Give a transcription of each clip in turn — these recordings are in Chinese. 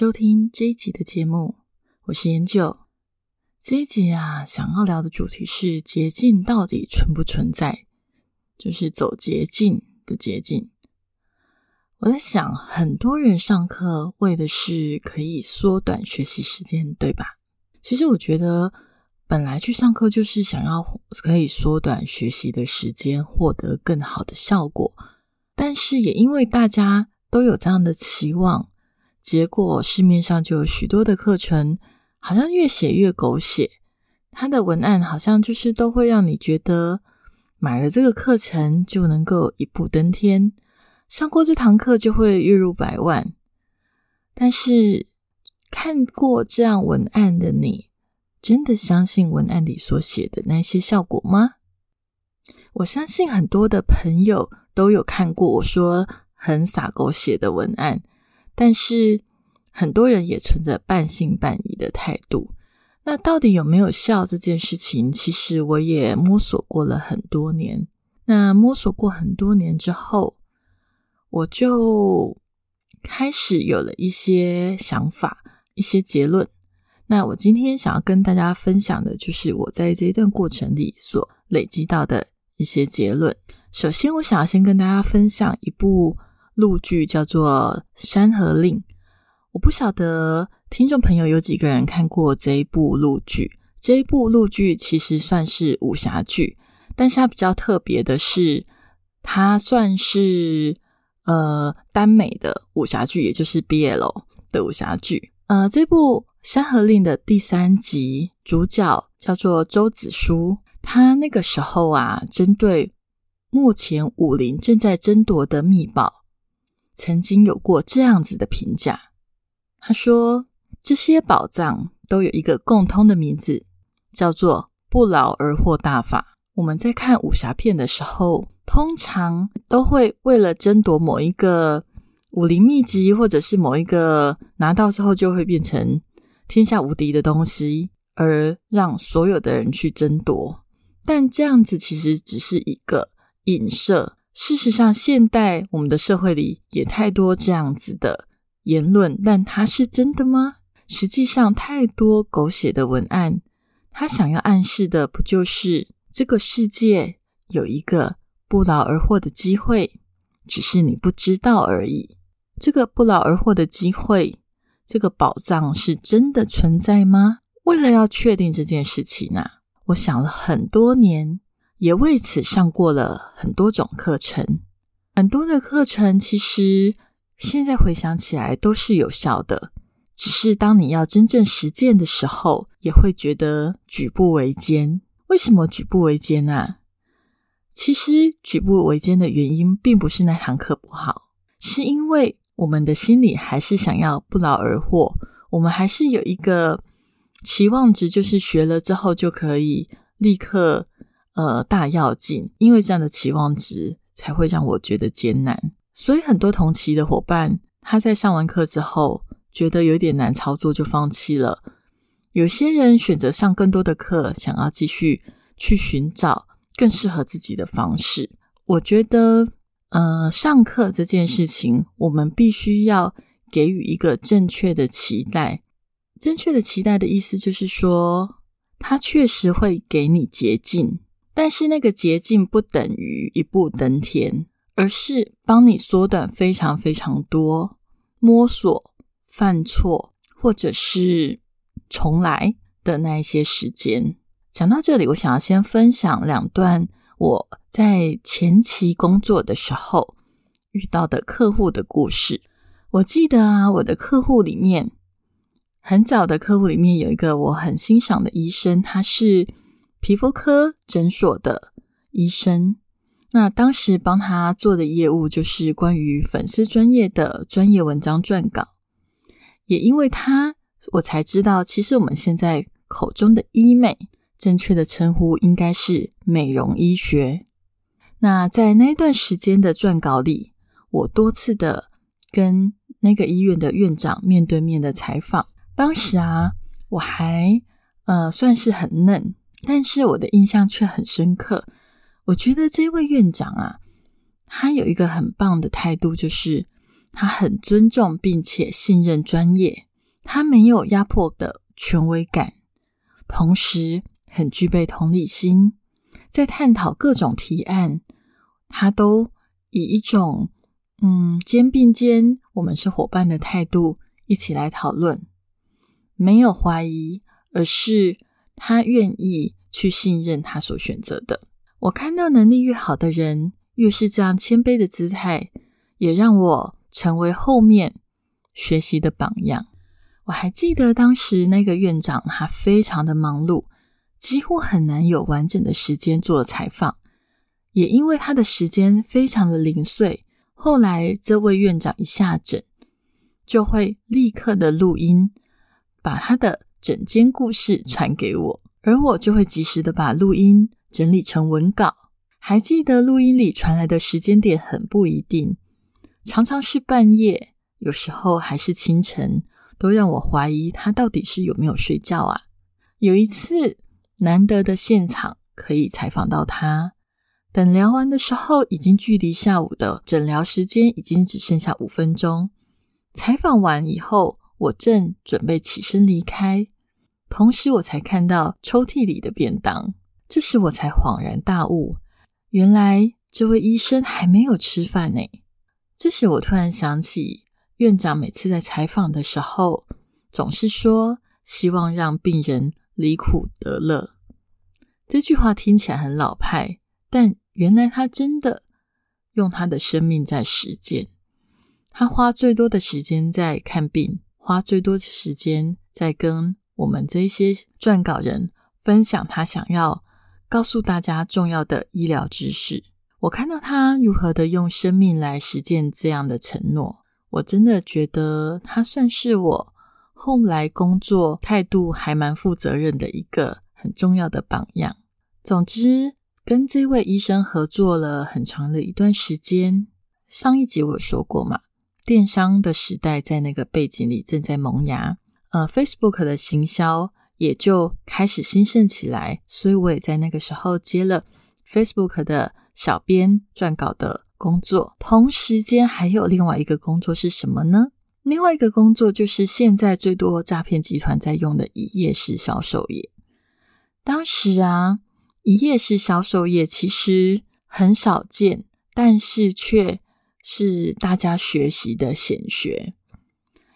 收听这一集的节目，我是研九。这一集啊，想要聊的主题是捷径到底存不存在？就是走捷径的捷径。我在想，很多人上课为的是可以缩短学习时间，对吧？其实我觉得，本来去上课就是想要可以缩短学习的时间，获得更好的效果。但是也因为大家都有这样的期望，结果市面上就有许多的课程，好像越写越狗血。它的文案好像就是都会让你觉得买了这个课程就能够一步登天，上过这堂课就会月入百万。但是看过这样文案的你，真的相信文案里所写的那些效果吗？我相信很多的朋友都有看过我说很洒狗血的文案，但是很多人也存着半信半疑的态度。那到底有没有效这件事情，其实我也摸索过了很多年。那摸索过很多年之后，我就开始有了一些想法、一些结论。那我今天想要跟大家分享的，就是我在这一段过程里所累积到的一些结论。首先，我想要先跟大家分享一部陆剧，叫做《山河令》。我不晓得听众朋友有几个人看过这一部陆剧。这一部陆剧其实算是武侠剧，但是它比较特别的是，它算是呃耽美的武侠剧，也就是 BL 的武侠剧。呃，这部《山河令》的第三集主角叫做周子舒，他那个时候啊，针对目前武林正在争夺的秘宝，曾经有过这样子的评价。他说：“这些宝藏都有一个共通的名字，叫做‘不劳而获大法’。我们在看武侠片的时候，通常都会为了争夺某一个武林秘籍，或者是某一个拿到之后就会变成天下无敌的东西，而让所有的人去争夺。但这样子其实只是一个影射。事实上，现代我们的社会里也太多这样子的。”言论，但它是真的吗？实际上，太多狗血的文案，他想要暗示的不就是这个世界有一个不劳而获的机会，只是你不知道而已。这个不劳而获的机会，这个宝藏是真的存在吗？为了要确定这件事情呢，我想了很多年，也为此上过了很多种课程。很多的课程其实。现在回想起来都是有效的，只是当你要真正实践的时候，也会觉得举步维艰。为什么举步维艰呢？其实举步维艰的原因，并不是那堂课不好，是因为我们的心里还是想要不劳而获，我们还是有一个期望值，就是学了之后就可以立刻呃大要进，因为这样的期望值才会让我觉得艰难。所以很多同期的伙伴，他在上完课之后觉得有点难操作，就放弃了。有些人选择上更多的课，想要继续去寻找更适合自己的方式。我觉得，呃，上课这件事情，我们必须要给予一个正确的期待。正确的期待的意思就是说，它确实会给你捷径，但是那个捷径不等于一步登天。而是帮你缩短非常非常多摸索、犯错或者是重来的那一些时间。讲到这里，我想要先分享两段我在前期工作的时候遇到的客户的故事。我记得啊，我的客户里面很早的客户里面有一个我很欣赏的医生，他是皮肤科诊所的医生。那当时帮他做的业务就是关于粉丝专业的专业文章撰稿，也因为他，我才知道，其实我们现在口中的医美，正确的称呼应该是美容医学。那在那段时间的撰稿里，我多次的跟那个医院的院长面对面的采访。当时啊，我还呃算是很嫩，但是我的印象却很深刻。我觉得这位院长啊，他有一个很棒的态度，就是他很尊重并且信任专业，他没有压迫的权威感，同时很具备同理心，在探讨各种提案，他都以一种嗯肩并肩，我们是伙伴的态度一起来讨论，没有怀疑，而是他愿意去信任他所选择的。我看到能力越好的人，越是这样谦卑的姿态，也让我成为后面学习的榜样。我还记得当时那个院长，他非常的忙碌，几乎很难有完整的时间做采访。也因为他的时间非常的零碎，后来这位院长一下诊，就会立刻的录音，把他的整间故事传给我，而我就会及时的把录音。整理成文稿，还记得录音里传来的时间点很不一定，常常是半夜，有时候还是清晨，都让我怀疑他到底是有没有睡觉啊。有一次难得的现场可以采访到他，等聊完的时候，已经距离下午的诊疗时间已经只剩下五分钟。采访完以后，我正准备起身离开，同时我才看到抽屉里的便当。这时我才恍然大悟，原来这位医生还没有吃饭呢。这时我突然想起，院长每次在采访的时候，总是说希望让病人离苦得乐。这句话听起来很老派，但原来他真的用他的生命在实践。他花最多的时间在看病，花最多的时间在跟我们这些撰稿人分享他想要。告诉大家重要的医疗知识。我看到他如何的用生命来实践这样的承诺，我真的觉得他算是我后来工作态度还蛮负责任的一个很重要的榜样。总之，跟这位医生合作了很长的一段时间。上一集我说过嘛，电商的时代在那个背景里正在萌芽，呃，Facebook 的行销。也就开始兴盛起来，所以我也在那个时候接了 Facebook 的小编撰稿的工作。同时间还有另外一个工作是什么呢？另外一个工作就是现在最多诈骗集团在用的一页式销售页。当时啊，一页式销售页其实很少见，但是却是大家学习的显学，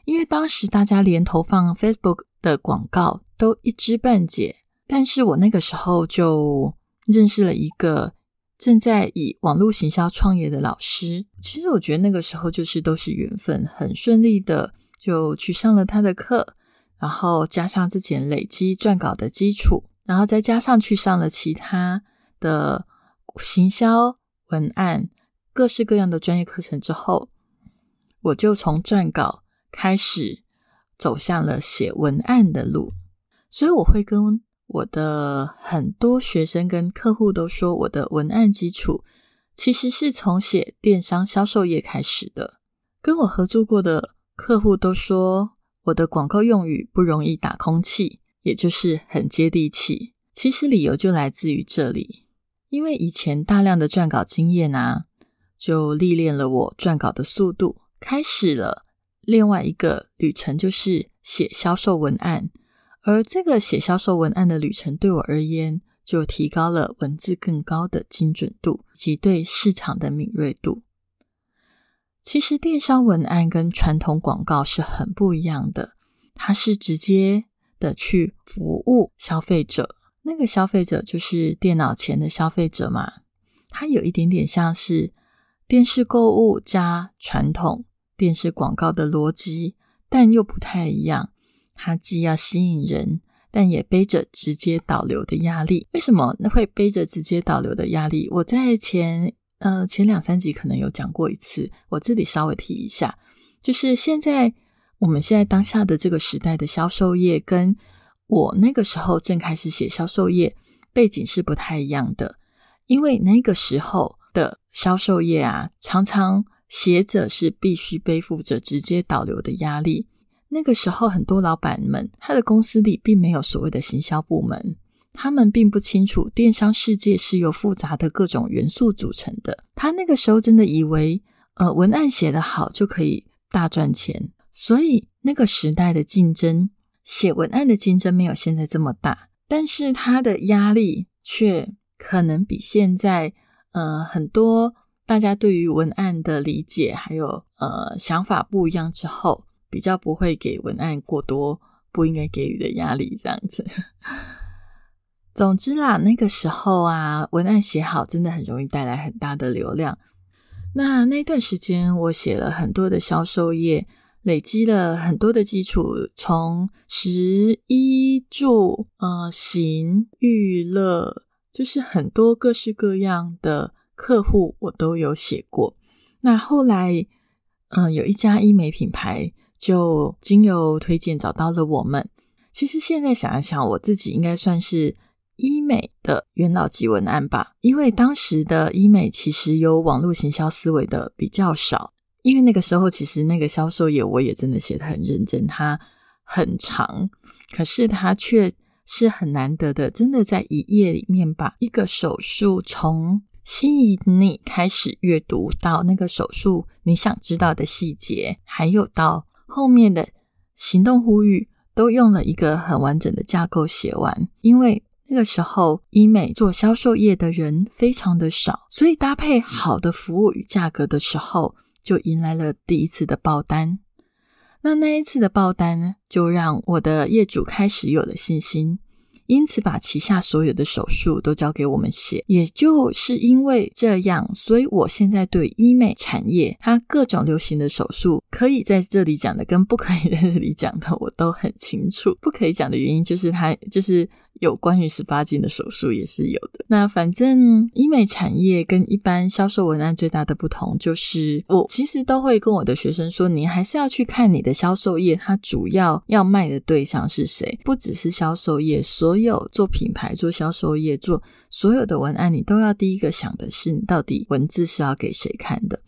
因为当时大家连投放 Facebook 的广告。都一知半解，但是我那个时候就认识了一个正在以网络行销创业的老师。其实我觉得那个时候就是都是缘分，很顺利的就去上了他的课，然后加上之前累积撰稿的基础，然后再加上去上了其他的行销文案各式各样的专业课程之后，我就从撰稿开始走向了写文案的路。所以我会跟我的很多学生跟客户都说，我的文案基础其实是从写电商销售业开始的。跟我合作过的客户都说，我的广告用语不容易打空气，也就是很接地气。其实理由就来自于这里，因为以前大量的撰稿经验啊，就历练了我撰稿的速度，开始了另外一个旅程，就是写销售文案。而这个写销售文案的旅程，对我而言，就提高了文字更高的精准度及对市场的敏锐度。其实，电商文案跟传统广告是很不一样的，它是直接的去服务消费者，那个消费者就是电脑前的消费者嘛。它有一点点像是电视购物加传统电视广告的逻辑，但又不太一样。它既要吸引人，但也背着直接导流的压力。为什么那会背着直接导流的压力？我在前呃前两三集可能有讲过一次，我这里稍微提一下，就是现在我们现在当下的这个时代的销售业，跟我那个时候正开始写销售业背景是不太一样的。因为那个时候销售业啊，常常写者是必须背负着直接导流的压力。那个时候，很多老板们他的公司里并没有所谓的行销部门，他们并不清楚电商世界是由复杂的各种元素组成的。他那个时候真的以为，呃，文案写得好就可以大赚钱。所以那个时代的竞争，写文案的竞争没有现在这么大，但是他的压力却。可能比现在，呃，很多大家对于文案的理解还有呃想法不一样之后，比较不会给文案过多不应该给予的压力，这样子。总之啦，那个时候啊，文案写好真的很容易带来很大的流量。那那段时间，我写了很多的销售页，累积了很多的基础，从十一住呃行娱乐。就是很多各式各样的客户，我都有写过。那后来，嗯，有一家医美品牌就经由推荐找到了我们。其实现在想一想，我自己应该算是医美的元老级文案吧，因为当时的医美其实有网络行销思维的比较少。因为那个时候，其实那个销售业我也真的写的很认真，它很长，可是它却。是很难得的，真的在一页里面把一个手术从吸引你开始阅读到那个手术你想知道的细节，还有到后面的行动呼吁，都用了一个很完整的架构写完。因为那个时候医美做销售业的人非常的少，所以搭配好的服务与价格的时候，就迎来了第一次的爆单。那那一次的爆单呢，就让我的业主开始有了信心，因此把旗下所有的手术都交给我们写。也就是因为这样，所以我现在对医美产业它各种流行的手术，可以在这里讲的跟不可以在这里讲的，我都很清楚。不可以讲的原因就是它就是。有关于十八禁的手术也是有的。那反正医美产业跟一般销售文案最大的不同，就是我其实都会跟我的学生说，你还是要去看你的销售业，它主要要卖的对象是谁，不只是销售业，所有做品牌、做销售业、做所有的文案，你都要第一个想的是，你到底文字是要给谁看的。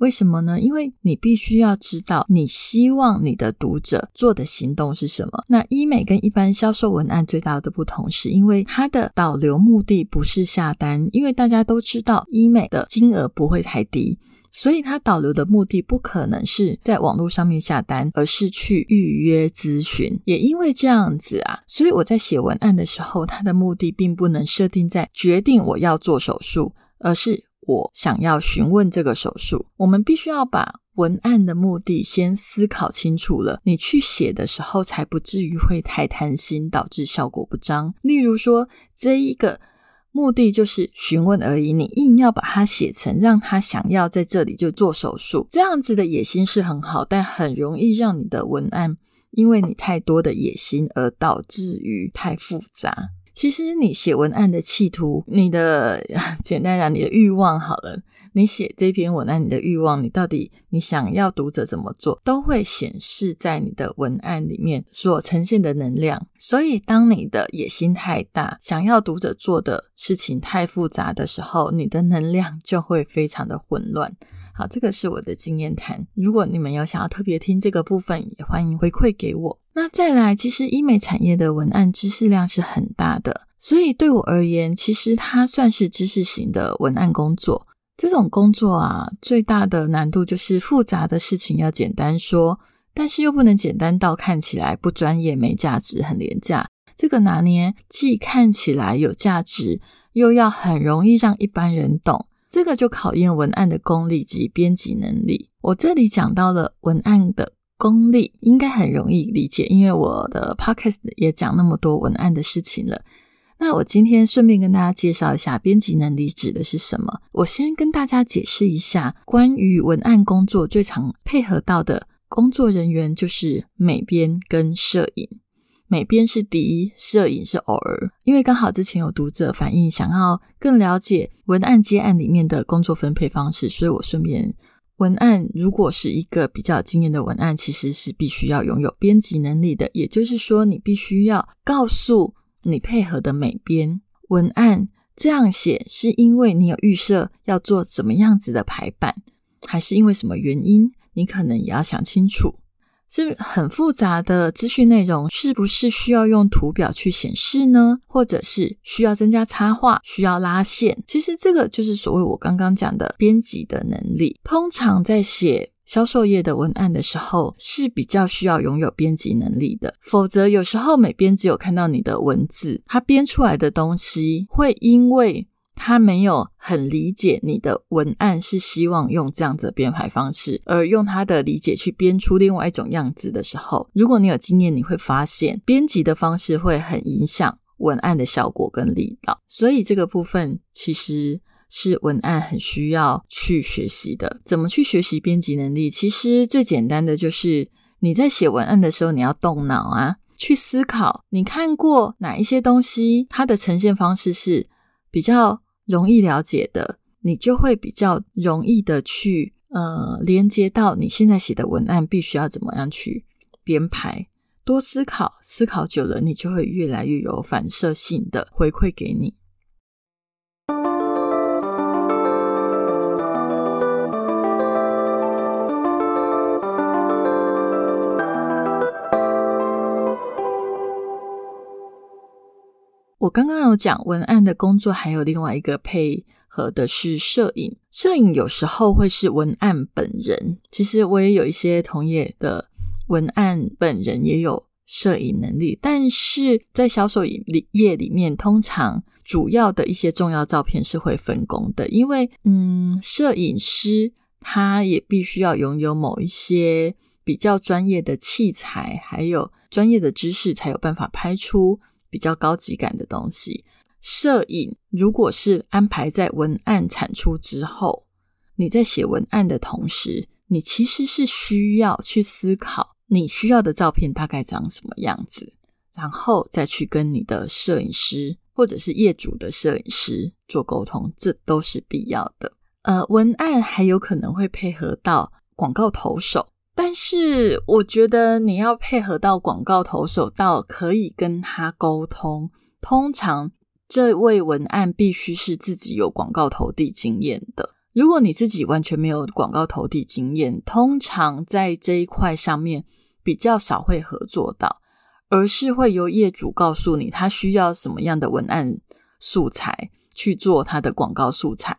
为什么呢？因为你必须要知道，你希望你的读者做的行动是什么。那医美跟一般销售文案最大的不同，是因为它的导流目的不是下单，因为大家都知道医美的金额不会太低，所以它导流的目的不可能是在网络上面下单，而是去预约咨询。也因为这样子啊，所以我在写文案的时候，它的目的并不能设定在决定我要做手术，而是。我想要询问这个手术，我们必须要把文案的目的先思考清楚了，你去写的时候才不至于会太贪心，导致效果不彰。例如说，这一个目的就是询问而已，你硬要把它写成让他想要在这里就做手术，这样子的野心是很好，但很容易让你的文案因为你太多的野心而导致于太复杂。其实你写文案的企图，你的简单讲，你的欲望好了，你写这篇文案，你的欲望，你到底你想要读者怎么做，都会显示在你的文案里面所呈现的能量。所以，当你的野心太大，想要读者做的事情太复杂的时候，你的能量就会非常的混乱。好，这个是我的经验谈。如果你们有想要特别听这个部分，也欢迎回馈给我。那再来，其实医美产业的文案知识量是很大的，所以对我而言，其实它算是知识型的文案工作。这种工作啊，最大的难度就是复杂的事情要简单说，但是又不能简单到看起来不专业、没价值、很廉价。这个拿捏既看起来有价值，又要很容易让一般人懂。这个就考验文案的功力及编辑能力。我这里讲到了文案的功力，应该很容易理解，因为我的 podcast 也讲那么多文案的事情了。那我今天顺便跟大家介绍一下编辑能力指的是什么。我先跟大家解释一下，关于文案工作最常配合到的工作人员就是美编跟摄影。美编是第一，摄影是偶尔，因为刚好之前有读者反映想要更了解文案接案里面的工作分配方式，所以我顺便文案如果是一个比较经验的文案，其实是必须要拥有编辑能力的。也就是说，你必须要告诉你配合的美编，文案这样写是因为你有预设要做怎么样子的排版，还是因为什么原因？你可能也要想清楚。是很复杂的资讯内容，是不是需要用图表去显示呢？或者是需要增加插画、需要拉线？其实这个就是所谓我刚刚讲的编辑的能力。通常在写销售页的文案的时候，是比较需要拥有编辑能力的。否则，有时候美编只有看到你的文字，他编出来的东西会因为。他没有很理解你的文案是希望用这样子的编排方式，而用他的理解去编出另外一种样子的时候，如果你有经验，你会发现编辑的方式会很影响文案的效果跟力道。所以这个部分其实是文案很需要去学习的。怎么去学习编辑能力？其实最简单的就是你在写文案的时候，你要动脑啊，去思考你看过哪一些东西，它的呈现方式是比较。容易了解的，你就会比较容易的去呃连接到你现在写的文案必须要怎么样去编排。多思考，思考久了，你就会越来越有反射性的回馈给你。我刚刚有讲文案的工作，还有另外一个配合的是摄影。摄影有时候会是文案本人。其实我也有一些同业的文案本人也有摄影能力，但是在销售业里面，通常主要的一些重要照片是会分工的，因为嗯，摄影师他也必须要拥有某一些比较专业的器材，还有专业的知识，才有办法拍出。比较高级感的东西，摄影如果是安排在文案产出之后，你在写文案的同时，你其实是需要去思考你需要的照片大概长什么样子，然后再去跟你的摄影师或者是业主的摄影师做沟通，这都是必要的。呃，文案还有可能会配合到广告投手。但是我觉得你要配合到广告投手，到可以跟他沟通。通常这位文案必须是自己有广告投递经验的。如果你自己完全没有广告投递经验，通常在这一块上面比较少会合作到，而是会由业主告诉你他需要什么样的文案素材去做他的广告素材，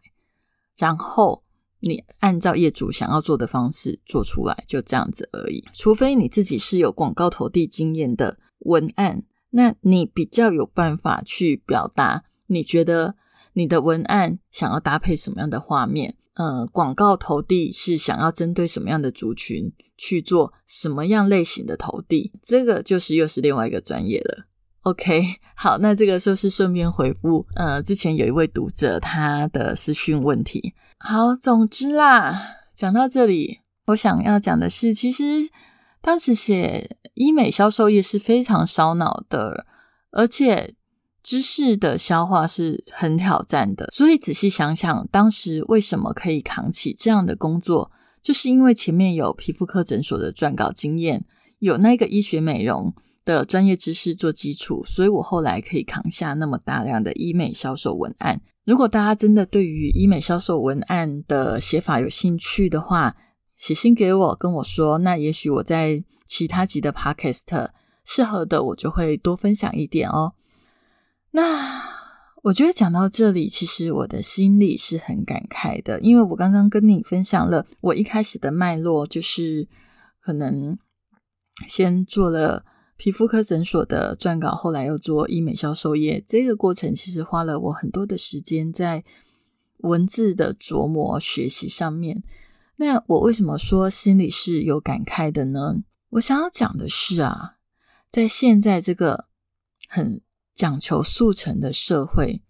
然后。你按照业主想要做的方式做出来，就这样子而已。除非你自己是有广告投递经验的文案，那你比较有办法去表达你觉得你的文案想要搭配什么样的画面。呃，广告投递是想要针对什么样的族群去做什么样类型的投递，这个就是又是另外一个专业了。OK，好，那这个就是顺便回复，呃，之前有一位读者他的私讯问题。好，总之啦，讲到这里，我想要讲的是，其实当时写医美销售业是非常烧脑的，而且知识的消化是很挑战的。所以仔细想想，当时为什么可以扛起这样的工作，就是因为前面有皮肤科诊所的撰稿经验，有那个医学美容。的专业知识做基础，所以我后来可以扛下那么大量的医美销售文案。如果大家真的对于医美销售文案的写法有兴趣的话，写信给我跟我说，那也许我在其他集的 podcast 适合的，我就会多分享一点哦。那我觉得讲到这里，其实我的心里是很感慨的，因为我刚刚跟你分享了我一开始的脉络，就是可能先做了。皮肤科诊所的撰稿，后来又做医美销售业，这个过程其实花了我很多的时间在文字的琢磨学习上面。那我为什么说心里是有感慨的呢？我想要讲的是啊，在现在这个很讲求速成的社会，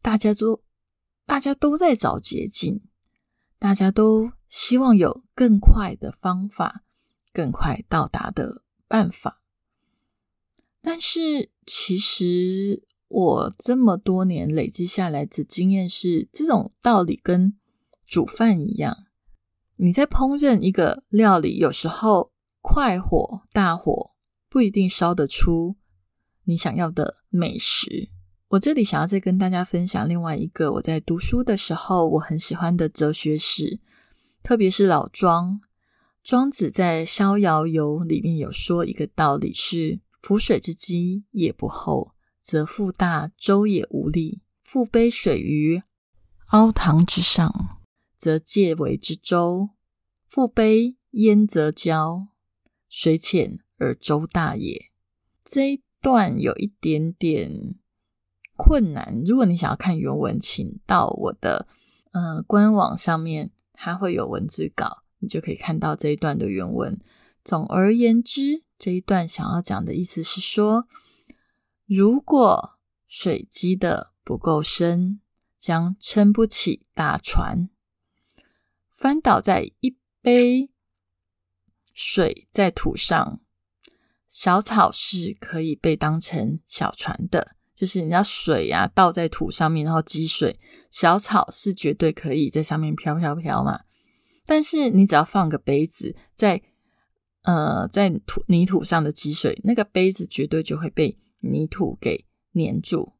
大家都大家都在找捷径，大家都希望有更快的方法，更快到达的办法。但是，其实我这么多年累积下来的经验是，这种道理跟煮饭一样，你在烹饪一个料理，有时候快火、大火不一定烧得出你想要的美食。我这里想要再跟大家分享另外一个我在读书的时候我很喜欢的哲学史，特别是老庄。庄子在《逍遥游》里面有说一个道理是：浮水之积也不厚，则覆大舟也无力；覆杯水于凹塘之上。则介为之舟，覆杯焉则交，水浅而舟大也。这一段有一点点困难，如果你想要看原文，请到我的呃官网上面，它会有文字稿，你就可以看到这一段的原文。总而言之，这一段想要讲的意思是说，如果水积的不够深，将撑不起大船。翻倒在一杯水在土上，小草是可以被当成小船的。就是你要水呀倒在土上面，然后积水，小草是绝对可以在上面飘飘飘嘛。但是你只要放个杯子在呃在土泥土上的积水，那个杯子绝对就会被泥土给粘住。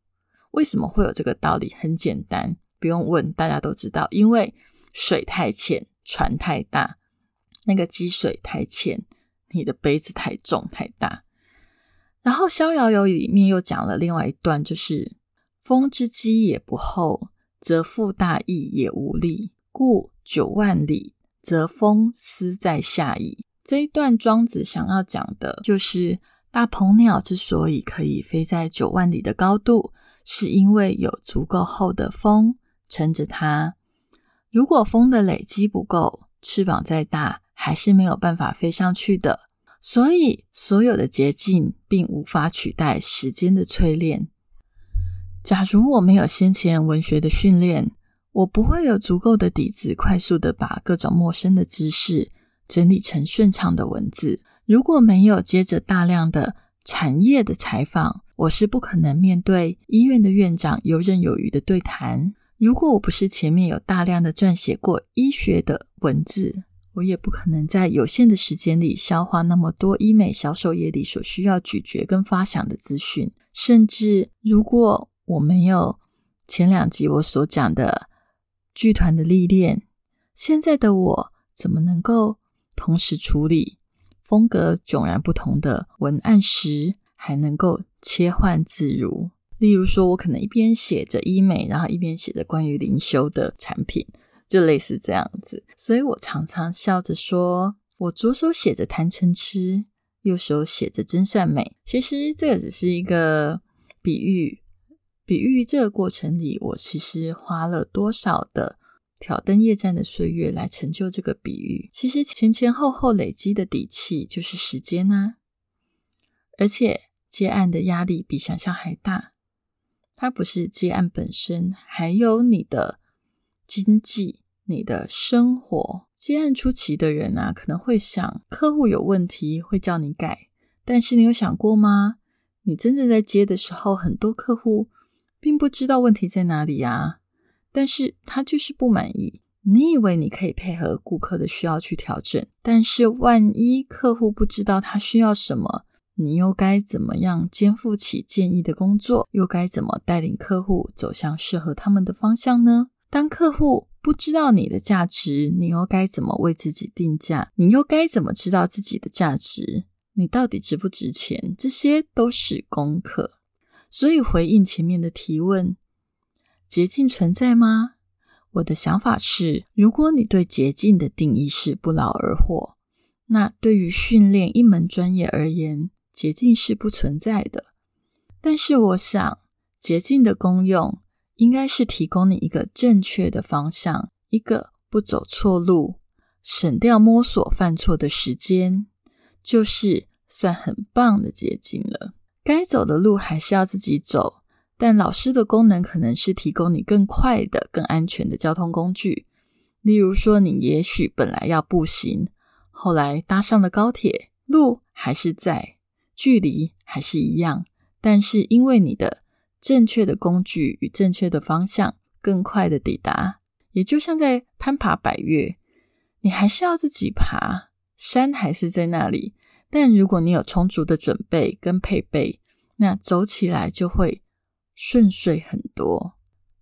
为什么会有这个道理？很简单，不用问，大家都知道，因为。水太浅，船太大，那个积水太浅，你的杯子太重太大。然后《逍遥游》里面又讲了另外一段，就是“风之积也不厚，则覆大翼也无力，故九万里，则风思在下矣。”这一段庄子想要讲的就是，大鹏鸟之所以可以飞在九万里的高度，是因为有足够厚的风撑着它。如果风的累积不够，翅膀再大还是没有办法飞上去的。所以，所有的捷径并无法取代时间的淬炼。假如我没有先前文学的训练，我不会有足够的底子，快速的把各种陌生的知识整理成顺畅的文字。如果没有接着大量的产业的采访，我是不可能面对医院的院长游刃有余的对谈。如果我不是前面有大量的撰写过医学的文字，我也不可能在有限的时间里消化那么多医美小手页里所需要咀嚼跟发想的资讯。甚至如果我没有前两集我所讲的剧团的历练，现在的我怎么能够同时处理风格迥然不同的文案时，还能够切换自如？例如说，我可能一边写着医美，然后一边写着关于灵修的产品，就类似这样子。所以我常常笑着说，我左手写着贪嗔痴，右手写着真善美。其实这个只是一个比喻，比喻这个过程里，我其实花了多少的挑灯夜战的岁月来成就这个比喻。其实前前后后累积的底气就是时间啊，而且接案的压力比想象还大。它不是接案本身，还有你的经济、你的生活。接案初期的人啊，可能会想客户有问题会叫你改，但是你有想过吗？你真正在接的时候，很多客户并不知道问题在哪里呀，但是他就是不满意。你以为你可以配合顾客的需要去调整，但是万一客户不知道他需要什么？你又该怎么样肩负起建议的工作？又该怎么带领客户走向适合他们的方向呢？当客户不知道你的价值，你又该怎么为自己定价？你又该怎么知道自己的价值？你到底值不值钱？这些都是功课。所以回应前面的提问，捷径存在吗？我的想法是，如果你对捷径的定义是不劳而获，那对于训练一门专业而言，捷径是不存在的，但是我想，捷径的功用应该是提供你一个正确的方向，一个不走错路，省掉摸索犯错的时间，就是算很棒的捷径了。该走的路还是要自己走，但老师的功能可能是提供你更快的、更安全的交通工具。例如说，你也许本来要步行，后来搭上了高铁，路还是在。距离还是一样，但是因为你的正确的工具与正确的方向，更快的抵达。也就像在攀爬百越，你还是要自己爬，山还是在那里。但如果你有充足的准备跟配备，那走起来就会顺遂很多。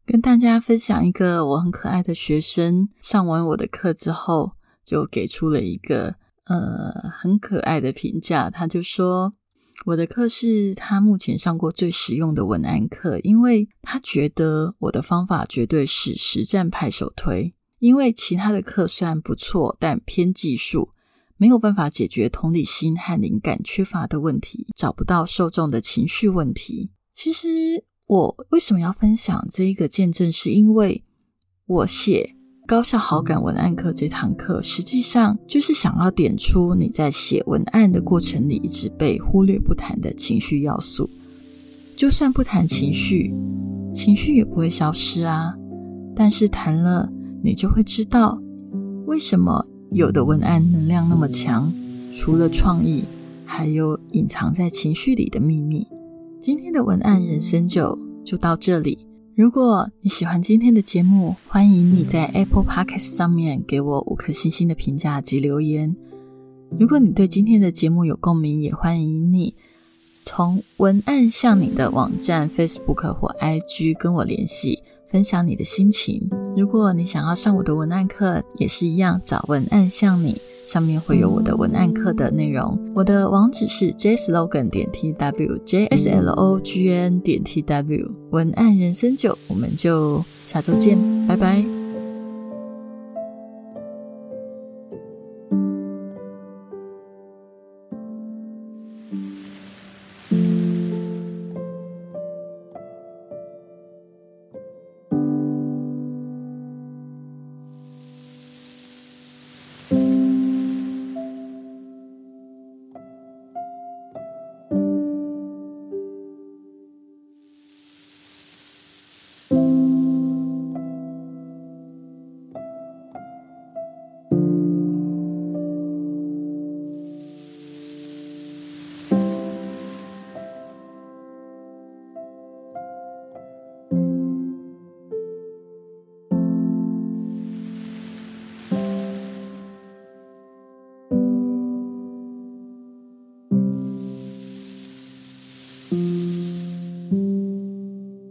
跟大家分享一个我很可爱的学生，上完我的课之后，就给出了一个呃很可爱的评价。他就说，我的课是他目前上过最实用的文案课，因为他觉得我的方法绝对是实战派首推。因为其他的课虽然不错，但偏技术，没有办法解决同理心和灵感缺乏的问题，找不到受众的情绪问题。其实。我为什么要分享这一个见证？是因为我写高效好感文案课这堂课，实际上就是想要点出你在写文案的过程里一直被忽略不谈的情绪要素。就算不谈情绪，情绪也不会消失啊。但是谈了，你就会知道为什么有的文案能量那么强。除了创意，还有隐藏在情绪里的秘密。今天的文案人生就就到这里。如果你喜欢今天的节目，欢迎你在 Apple Podcast 上面给我五颗星星的评价及留言。如果你对今天的节目有共鸣，也欢迎你从文案向你的网站 Facebook 或 IG 跟我联系，分享你的心情。如果你想要上我的文案课，也是一样，找文案向你。上面会有我的文案课的内容，我的网址是 jslogan 点 tw，j s l o g n 点 tw，文案人生九，我们就下周见，拜拜。